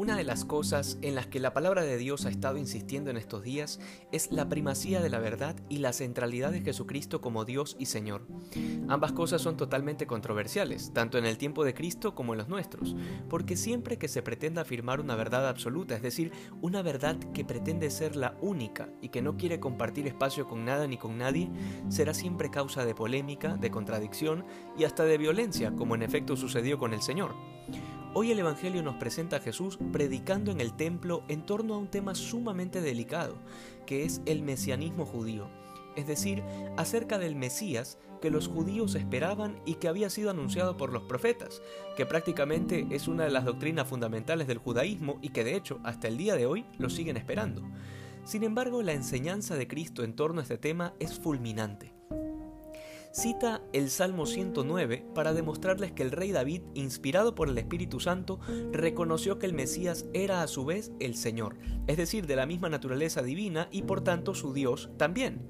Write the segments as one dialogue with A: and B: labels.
A: Una de las cosas en las que la palabra de Dios ha estado insistiendo en estos días es la primacía de la verdad y la centralidad de Jesucristo como Dios y Señor. Ambas cosas son totalmente controversiales, tanto en el tiempo de Cristo como en los nuestros, porque siempre que se pretenda afirmar una verdad absoluta, es decir, una verdad que pretende ser la única y que no quiere compartir espacio con nada ni con nadie, será siempre causa de polémica, de contradicción y hasta de violencia, como en efecto sucedió con el Señor. Hoy el Evangelio nos presenta a Jesús predicando en el templo en torno a un tema sumamente delicado, que es el mesianismo judío, es decir, acerca del Mesías que los judíos esperaban y que había sido anunciado por los profetas, que prácticamente es una de las doctrinas fundamentales del judaísmo y que de hecho hasta el día de hoy lo siguen esperando. Sin embargo, la enseñanza de Cristo en torno a este tema es fulminante cita el Salmo 109 para demostrarles que el rey David, inspirado por el Espíritu Santo, reconoció que el Mesías era a su vez el Señor, es decir, de la misma naturaleza divina y por tanto su Dios también.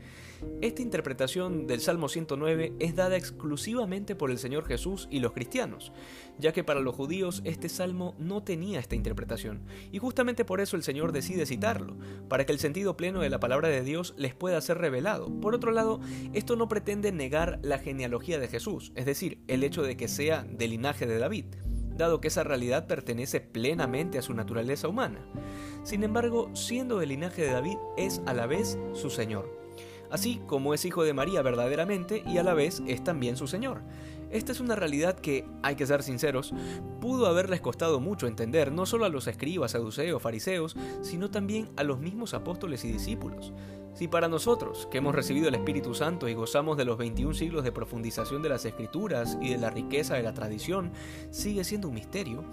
A: Esta interpretación del Salmo 109 es dada exclusivamente por el Señor Jesús y los cristianos, ya que para los judíos este salmo no tenía esta interpretación, y justamente por eso el Señor decide citarlo, para que el sentido pleno de la palabra de Dios les pueda ser revelado. Por otro lado, esto no pretende negar la genealogía de Jesús, es decir, el hecho de que sea del linaje de David dado que esa realidad pertenece plenamente a su naturaleza humana. Sin embargo, siendo del linaje de David, es a la vez su Señor así como es hijo de María verdaderamente y a la vez es también su Señor. Esta es una realidad que, hay que ser sinceros, pudo haberles costado mucho entender no solo a los escribas, saduceos, fariseos, sino también a los mismos apóstoles y discípulos. Si para nosotros, que hemos recibido el Espíritu Santo y gozamos de los 21 siglos de profundización de las Escrituras y de la riqueza de la tradición, sigue siendo un misterio,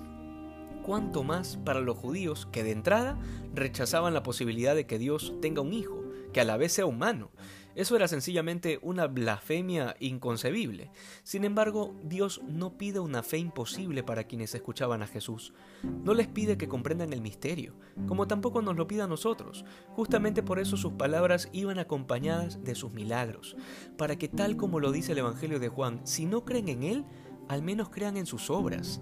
A: cuánto más para los judíos que de entrada rechazaban la posibilidad de que Dios tenga un hijo, que a la vez sea humano. Eso era sencillamente una blasfemia inconcebible. Sin embargo, Dios no pide una fe imposible para quienes escuchaban a Jesús. No les pide que comprendan el misterio, como tampoco nos lo pide a nosotros. Justamente por eso sus palabras iban acompañadas de sus milagros, para que tal como lo dice el Evangelio de Juan, si no creen en Él, al menos crean en sus obras.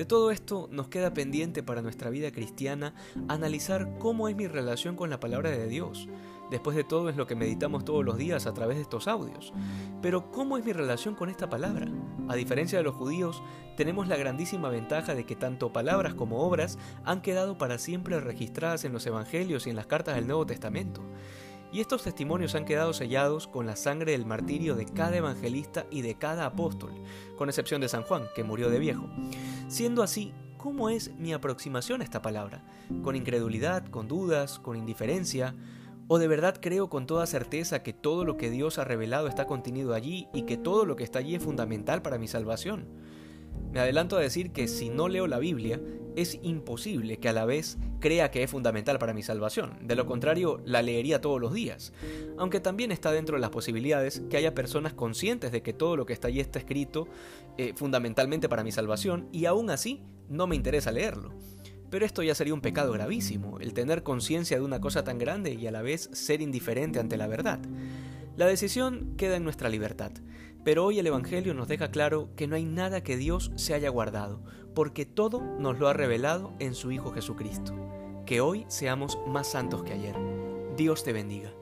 A: De todo esto nos queda pendiente para nuestra vida cristiana analizar cómo es mi relación con la palabra de Dios. Después de todo es lo que meditamos todos los días a través de estos audios. Pero ¿cómo es mi relación con esta palabra? A diferencia de los judíos, tenemos la grandísima ventaja de que tanto palabras como obras han quedado para siempre registradas en los evangelios y en las cartas del Nuevo Testamento. Y estos testimonios han quedado sellados con la sangre del martirio de cada evangelista y de cada apóstol, con excepción de San Juan, que murió de viejo. Siendo así, ¿cómo es mi aproximación a esta palabra? ¿Con incredulidad, con dudas, con indiferencia? ¿O de verdad creo con toda certeza que todo lo que Dios ha revelado está contenido allí y que todo lo que está allí es fundamental para mi salvación? Me adelanto a decir que si no leo la Biblia, es imposible que a la vez crea que es fundamental para mi salvación. De lo contrario, la leería todos los días. Aunque también está dentro de las posibilidades que haya personas conscientes de que todo lo que está allí está escrito eh, fundamentalmente para mi salvación y aún así no me interesa leerlo. Pero esto ya sería un pecado gravísimo, el tener conciencia de una cosa tan grande y a la vez ser indiferente ante la verdad. La decisión queda en nuestra libertad, pero hoy el Evangelio nos deja claro que no hay nada que Dios se haya guardado, porque todo nos lo ha revelado en su Hijo Jesucristo. Que hoy seamos más santos que ayer. Dios te bendiga.